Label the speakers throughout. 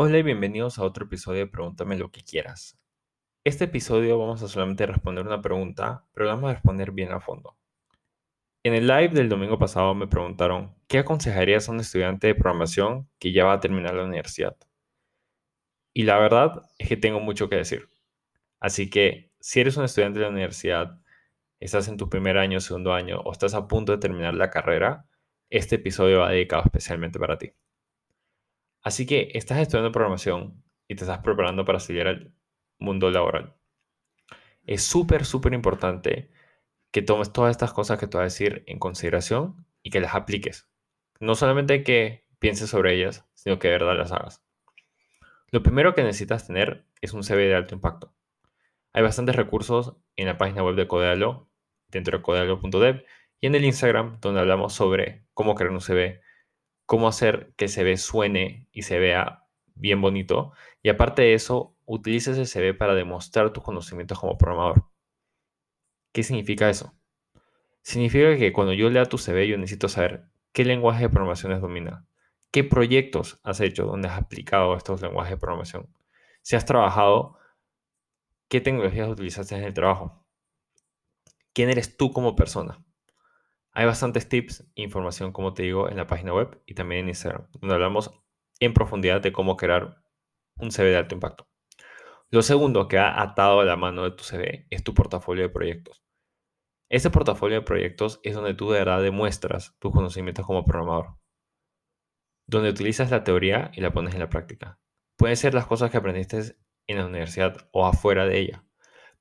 Speaker 1: Hola y bienvenidos a otro episodio de Pregúntame lo que quieras. Este episodio vamos a solamente responder una pregunta, pero la vamos a responder bien a fondo. En el live del domingo pasado me preguntaron, ¿qué aconsejarías a un estudiante de programación que ya va a terminar la universidad? Y la verdad es que tengo mucho que decir. Así que si eres un estudiante de la universidad, estás en tu primer año, segundo año o estás a punto de terminar la carrera, este episodio va dedicado especialmente para ti. Así que estás estudiando programación y te estás preparando para salir al mundo laboral. Es súper, súper importante que tomes todas estas cosas que te voy a decir en consideración y que las apliques. No solamente que pienses sobre ellas, sino que de verdad las hagas. Lo primero que necesitas tener es un CV de alto impacto. Hay bastantes recursos en la página web de Codealo, dentro de codealo.dev, y en el Instagram, donde hablamos sobre cómo crear un CV, cómo hacer que el CV suene y se vea bien bonito. Y aparte de eso, utiliza ese CV para demostrar tus conocimientos como programador. ¿Qué significa eso? Significa que cuando yo lea tu CV, yo necesito saber qué lenguaje de programación has dominado, qué proyectos has hecho donde has aplicado estos lenguajes de programación, si has trabajado, qué tecnologías utilizaste en el trabajo, quién eres tú como persona. Hay bastantes tips e información, como te digo, en la página web y también en Instagram, donde hablamos en profundidad de cómo crear un CV de alto impacto. Lo segundo que ha atado a la mano de tu CV es tu portafolio de proyectos. Este portafolio de proyectos es donde tú de verdad demuestras tus conocimientos como programador, donde utilizas la teoría y la pones en la práctica. Pueden ser las cosas que aprendiste en la universidad o afuera de ella,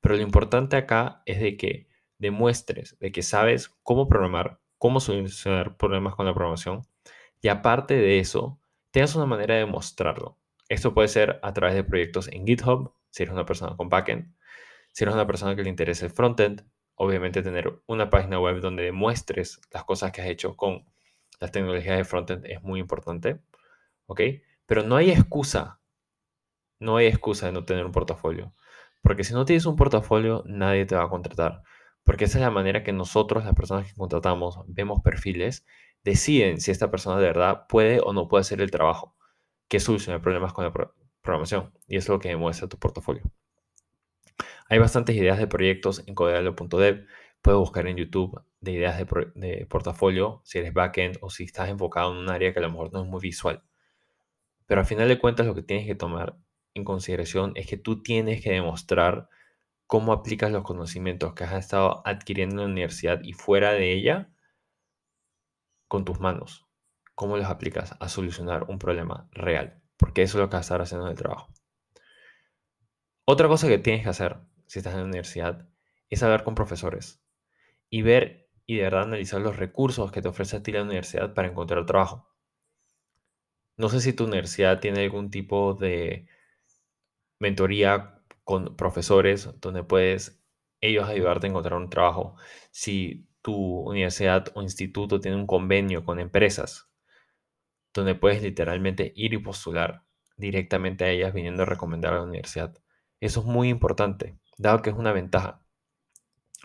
Speaker 1: pero lo importante acá es de que demuestres de que sabes cómo programar, cómo solucionar problemas con la programación y aparte de eso, tengas una manera de mostrarlo. Esto puede ser a través de proyectos en GitHub, si eres una persona con backend, si eres una persona que le interesa el frontend, obviamente tener una página web donde demuestres las cosas que has hecho con las tecnologías de frontend es muy importante, ¿ok? Pero no hay excusa, no hay excusa de no tener un portafolio, porque si no tienes un portafolio, nadie te va a contratar. Porque esa es la manera que nosotros, las personas que contratamos, vemos perfiles, deciden si esta persona de verdad puede o no puede hacer el trabajo que soluciona problemas con la programación. Y es lo que demuestra tu portafolio. Hay bastantes ideas de proyectos en codealo.dev. Puedes buscar en YouTube de ideas de, de, portafolio, si eres backend o si estás enfocado en un área que a lo mejor no es muy visual. Pero al final de cuentas lo que tienes que tomar en consideración es que tú tienes que demostrar cómo aplicas los conocimientos que has estado adquiriendo en la universidad y fuera de ella con tus manos. ¿Cómo los aplicas a solucionar un problema real? Porque eso es lo que vas a estar haciendo en el trabajo. Otra cosa que tienes que hacer si estás en la universidad es hablar con profesores y ver y de verdad analizar los recursos que te ofrece a ti la universidad para encontrar trabajo. No sé si tu universidad tiene algún tipo de mentoría con profesores donde puedes ellos ayudarte a encontrar un trabajo. Si tu universidad o instituto tiene un convenio con empresas donde puedes literalmente ir y postular directamente a ellas viniendo a recomendar a la universidad. Eso es muy importante, dado que es una ventaja.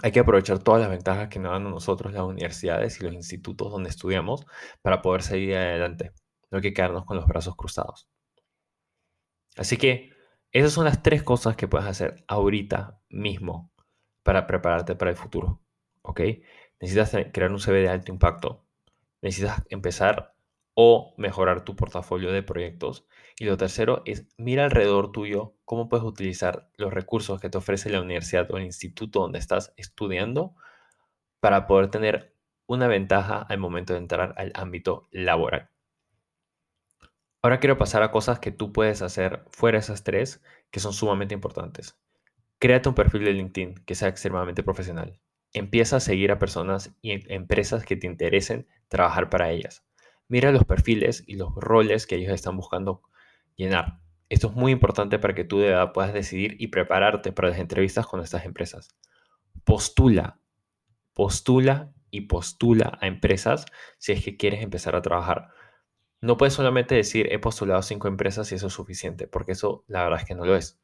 Speaker 1: Hay que aprovechar todas las ventajas que nos dan a nosotros las universidades y los institutos donde estudiamos para poder seguir adelante. No hay que quedarnos con los brazos cruzados. Así que esas son las tres cosas que puedes hacer ahorita mismo para prepararte para el futuro. ¿Ok? Necesitas crear un CV de alto impacto. Necesitas empezar o mejorar tu portafolio de proyectos. Y lo tercero es mira alrededor tuyo cómo puedes utilizar los recursos que te ofrece la universidad o el instituto donde estás estudiando para poder tener una ventaja al momento de entrar al ámbito laboral. Ahora quiero pasar a cosas que tú puedes hacer fuera de esas tres que son sumamente importantes. Créate un perfil de LinkedIn que sea extremadamente profesional. Empieza a seguir a personas y em, empresas que te interesen trabajar para ellas. Mira los perfiles y los roles que ellos están buscando llenar. Esto es muy importante para que tú de verdad puedas decidir y prepararte para las entrevistas con estas empresas. Postula, postula y postula a empresas si es que quieres empezar a trabajar. No puedes solamente decir he postulado cinco empresas y eso es suficiente, porque eso la verdad es que no lo es.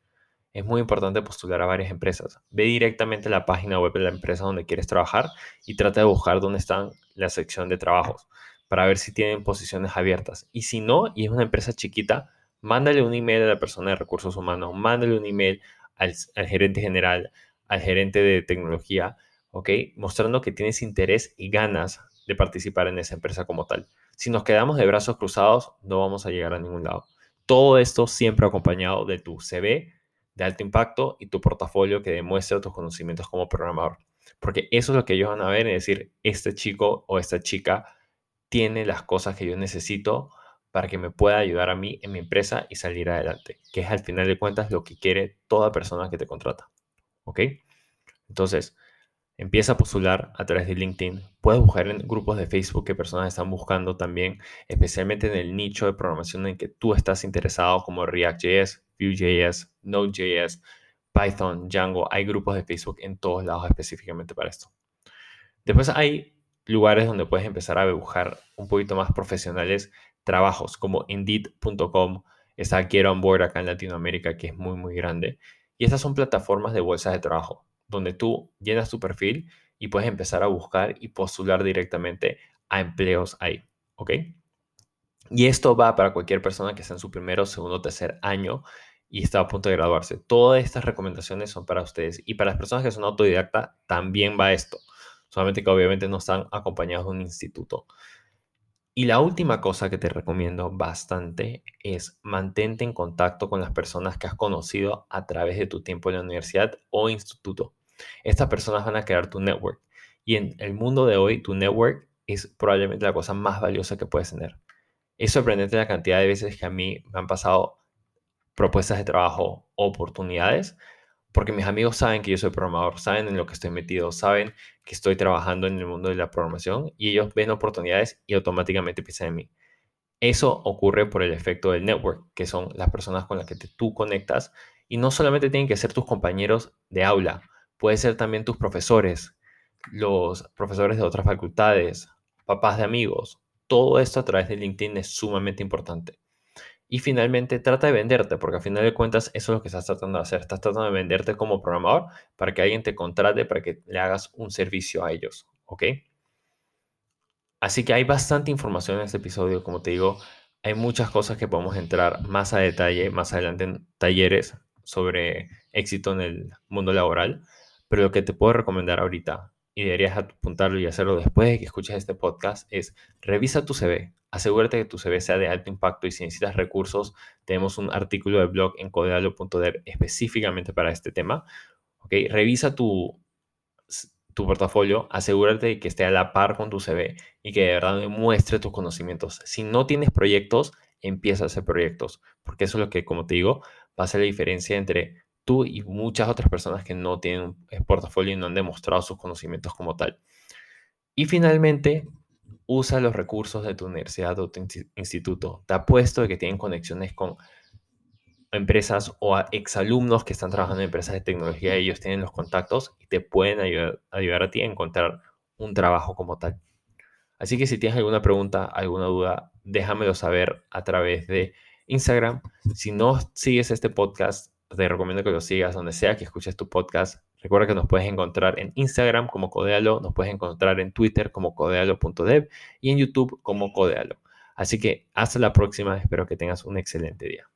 Speaker 1: Es muy importante postular a varias empresas. Ve directamente a la página web de la empresa donde quieres trabajar y trata de buscar dónde están la sección de trabajos para ver si tienen posiciones abiertas. Y si no, y es una empresa chiquita, Mándale un email a la persona de recursos humanos, mándale un email al, al gerente general, al gerente de tecnología, ¿ok? Mostrando que tienes interés y ganas de participar en esa empresa como tal. Si nos quedamos de brazos cruzados, no vamos a llegar a ningún lado. Todo esto siempre acompañado de tu CV de alto impacto y tu portafolio que demuestre tus conocimientos como programador. Porque eso es lo que ellos van a ver y decir, este chico o esta chica tiene las cosas que yo necesito para que me pueda ayudar a mí en mi empresa y salir adelante, que es al final de cuentas lo que quiere toda persona que te contrata. ¿Ok? Entonces, empieza a postular a través de LinkedIn. Puedes buscar en grupos de Facebook que personas están buscando también, especialmente en el nicho de programación en que tú estás interesado, como React.js, Vue.js, Node.js, Python, Django. Hay grupos de Facebook en todos lados específicamente para esto. Después hay lugares donde puedes empezar a buscar un poquito más profesionales trabajos, como Indeed.com. Está Quiero On Board acá en Latinoamérica, que es muy, muy grande. Y estas son plataformas de bolsas de trabajo, donde tú llenas tu perfil y puedes empezar a buscar y postular directamente a empleos ahí. ¿Ok? Y esto va para cualquier persona que está en su primero, segundo, tercer año y está a punto de graduarse. Todas estas recomendaciones son para ustedes. Y para las personas que son autodidacta, también va esto. Solamente que obviamente no están acompañados de un instituto. Y la última cosa que te recomiendo bastante es mantente en contacto con las personas que has conocido a través de tu tiempo en la universidad o instituto. Estas personas van a crear tu network. Y en el mundo de hoy, tu network es probablemente la cosa más valiosa que puedes tener. Es sorprendente la cantidad de veces que a mí me han pasado propuestas de trabajo, oportunidades, porque mis amigos saben que yo soy programador, saben en lo que estoy metido, saben que estoy trabajando en el mundo de la programación y ellos ven oportunidades y automáticamente piensan en mí. Eso ocurre por el efecto del network, que son las personas con las que tú conectas y no solamente tienen que ser tus compañeros de aula, puede ser también tus profesores, los profesores de otras facultades, papás de amigos. Todo esto a través de LinkedIn es sumamente importante. Y finalmente trata de venderte, porque al final de cuentas eso es lo que estás tratando de hacer. Estás tratando de venderte como programador para que alguien te contrate, para que le hagas un servicio a ellos. ¿Ok? Así que hay bastante información en este episodio, como te digo. Hay muchas cosas que podemos entrar más a detalle más adelante en talleres sobre éxito en el mundo laboral. Pero lo que te puedo recomendar ahorita, y deberías apuntarlo y hacerlo después de que escuches este podcast, es revisa tu CV asegúrate que tu CV sea de alto impacto y si necesitas recursos, tenemos un artículo de blog en codealo.dev específicamente para este tema. ¿okay? Revisa tu, tu portafolio, asegúrate de que esté a la par con tu CV y que de verdad demuestre tus conocimientos. Si no tienes proyectos, empieza a hacer proyectos, porque eso es lo que, como te digo, va la diferencia entre tú y muchas otras personas que no tienen un portafolio y no han demostrado sus conocimientos como tal. Y finalmente, usa los recursos de tu universidad o tu instituto. Te apuesto de que tienen conexiones con empresas o exalumnos que están trabajando en empresas de tecnología. Ellos tienen los contactos y te pueden ayudar, ayudar a ti a encontrar un trabajo como tal. Así que si tienes alguna pregunta, alguna duda, déjamelo saber a través de Instagram. Si no sigues este podcast, te recomiendo que lo sigas donde sea que escuches tu podcast. Recuerda que nos puedes encontrar en Instagram como Codealo, nos puedes encontrar en Twitter como codealo.dev y en YouTube como Codealo. Así que hasta la próxima, espero que tengas un excelente día.